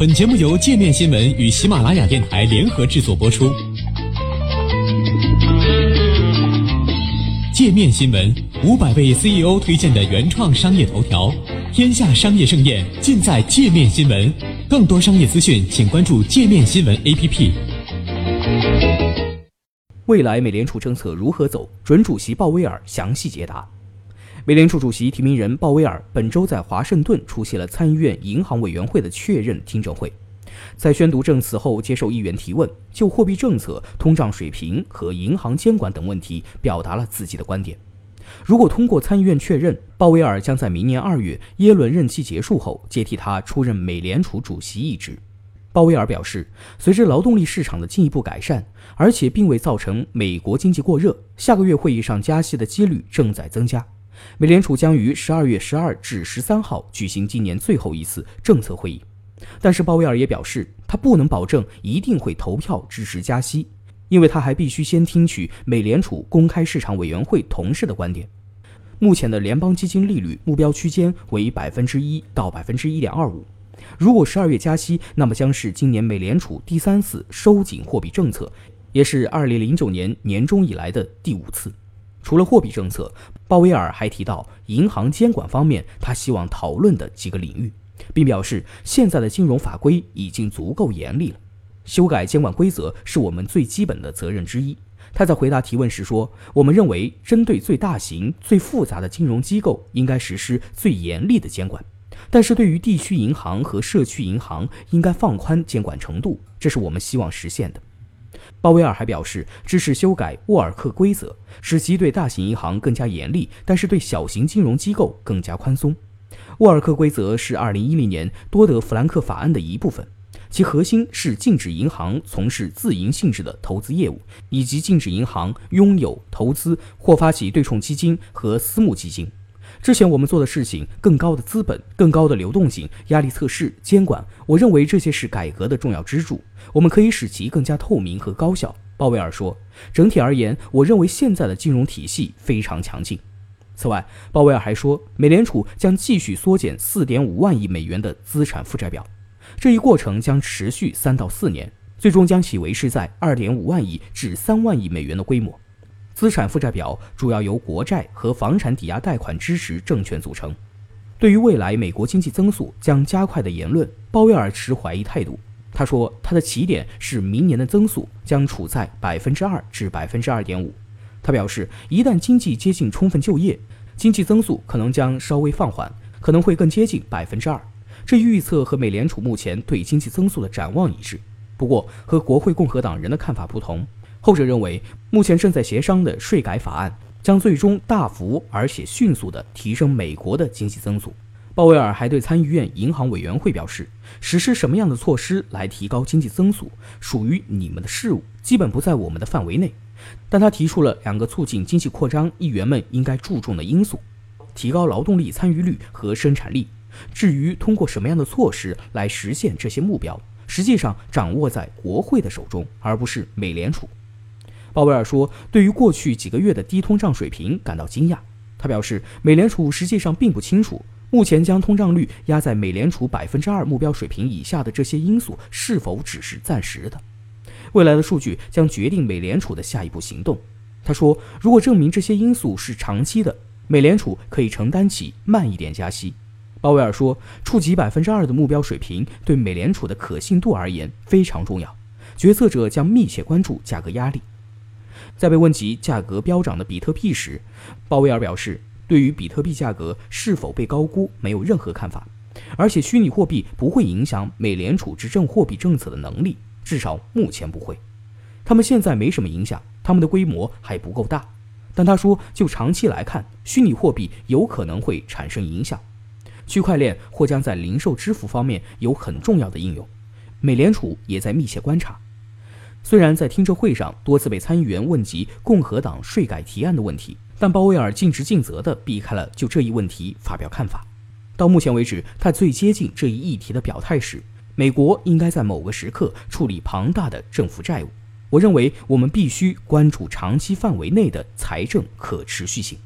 本节目由界面新闻与喜马拉雅电台联合制作播出。界面新闻五百位 CEO 推荐的原创商业头条，天下商业盛宴尽在界面新闻。更多商业资讯，请关注界面新闻 APP。未来美联储政策如何走？准主席鲍威尔详细解答。美联储主席提名人鲍威尔本周在华盛顿出席了参议院银行委员会的确认听证会，在宣读证词后接受议员提问，就货币政策、通胀水平和银行监管等问题表达了自己的观点。如果通过参议院确认，鲍威尔将在明年二月耶伦任期结束后接替他出任美联储主席一职。鲍威尔表示，随着劳动力市场的进一步改善，而且并未造成美国经济过热，下个月会议上加息的几率正在增加。美联储将于十二月十二至十三号举行今年最后一次政策会议，但是鲍威尔也表示，他不能保证一定会投票支持加息，因为他还必须先听取美联储公开市场委员会同事的观点。目前的联邦基金利率目标区间为百分之一到百分之一点二五，如果十二月加息，那么将是今年美联储第三次收紧货币政策，也是二零零九年年中以来的第五次。除了货币政策，鲍威尔还提到银行监管方面他希望讨论的几个领域，并表示现在的金融法规已经足够严厉了，修改监管规则是我们最基本的责任之一。他在回答提问时说：“我们认为，针对最大型、最复杂的金融机构，应该实施最严厉的监管；但是对于地区银行和社区银行，应该放宽监管程度，这是我们希望实现的。”鲍威尔还表示支持修改沃尔克规则，使其对大型银行更加严厉，但是对小型金融机构更加宽松。沃尔克规则是2010年多德弗兰克法案的一部分，其核心是禁止银行从事自营性质的投资业务，以及禁止银行拥有、投资或发起对冲基金和私募基金。之前我们做的事情，更高的资本、更高的流动性、压力测试、监管，我认为这些是改革的重要支柱。我们可以使其更加透明和高效。鲍威尔说：“整体而言，我认为现在的金融体系非常强劲。”此外，鲍威尔还说，美联储将继续缩减4.5万亿美元的资产负债表，这一过程将持续三到四年，最终将其维持在2.5万亿至3万亿美元的规模。资产负债表主要由国债和房产抵押贷款支持证券组成。对于未来美国经济增速将加快的言论，鲍威尔持怀疑态度。他说，他的起点是明年的增速将处在百分之二至百分之二点五。他表示，一旦经济接近充分就业，经济增速可能将稍微放缓，可能会更接近百分之二。这预测和美联储目前对经济增速的展望一致。不过，和国会共和党人的看法不同。后者认为，目前正在协商的税改法案将最终大幅而且迅速地提升美国的经济增速。鲍威尔还对参议院银行委员会表示，实施什么样的措施来提高经济增速，属于你们的事务，基本不在我们的范围内。但他提出了两个促进经济扩张议员们应该注重的因素：提高劳动力参与率和生产力。至于通过什么样的措施来实现这些目标，实际上掌握在国会的手中，而不是美联储。鲍威尔说：“对于过去几个月的低通胀水平感到惊讶。”他表示，美联储实际上并不清楚，目前将通胀率压在美联储百分之二目标水平以下的这些因素是否只是暂时的。未来的数据将决定美联储的下一步行动。他说：“如果证明这些因素是长期的，美联储可以承担起慢一点加息。”鲍威尔说：“触及百分之二的目标水平对美联储的可信度而言非常重要，决策者将密切关注价格压力。”在被问及价格飙涨的比特币时，鲍威尔表示，对于比特币价格是否被高估没有任何看法，而且虚拟货币不会影响美联储执政货币政策的能力，至少目前不会。他们现在没什么影响，他们的规模还不够大。但他说，就长期来看，虚拟货币有可能会产生影响，区块链或将在零售支付方面有很重要的应用。美联储也在密切观察。虽然在听证会上多次被参议员问及共和党税改提案的问题，但鲍威尔尽职尽责地避开了就这一问题发表看法。到目前为止，他最接近这一议题的表态是：美国应该在某个时刻处理庞大的政府债务。我认为我们必须关注长期范围内的财政可持续性。